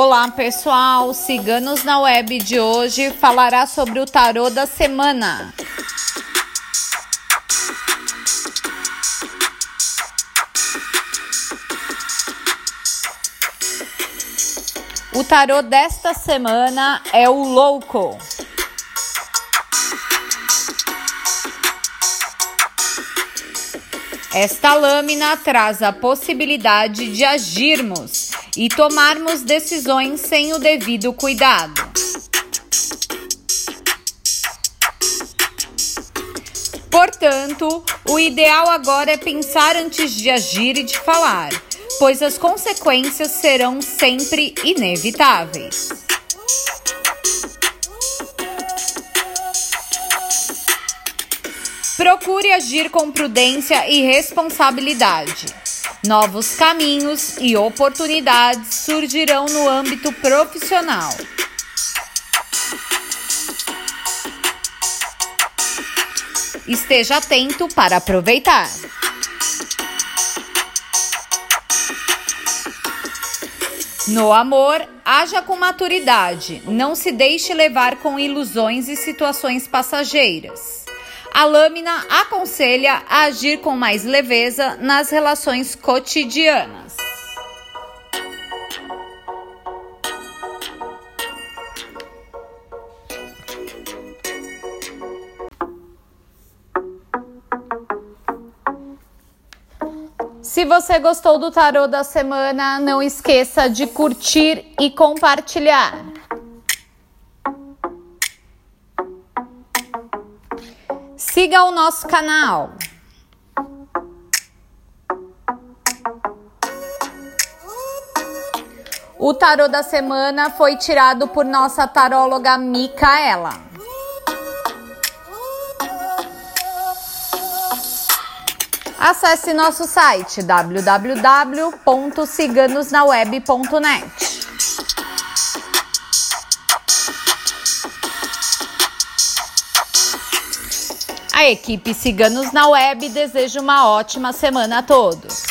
Olá pessoal, Ciganos na Web de hoje falará sobre o tarô da semana. O tarô desta semana é o Louco. Esta lâmina traz a possibilidade de agirmos e tomarmos decisões sem o devido cuidado. Portanto, o ideal agora é pensar antes de agir e de falar, pois as consequências serão sempre inevitáveis. Procure agir com prudência e responsabilidade. Novos caminhos e oportunidades surgirão no âmbito profissional. Esteja atento para aproveitar. No amor, haja com maturidade, não se deixe levar com ilusões e situações passageiras. A lâmina aconselha a agir com mais leveza nas relações cotidianas. Se você gostou do tarô da semana, não esqueça de curtir e compartilhar. Siga o nosso canal. O tarô da semana foi tirado por nossa taróloga Micaela. Acesse nosso site www.ciganosnaweb.net. A equipe Ciganos na Web deseja uma ótima semana a todos.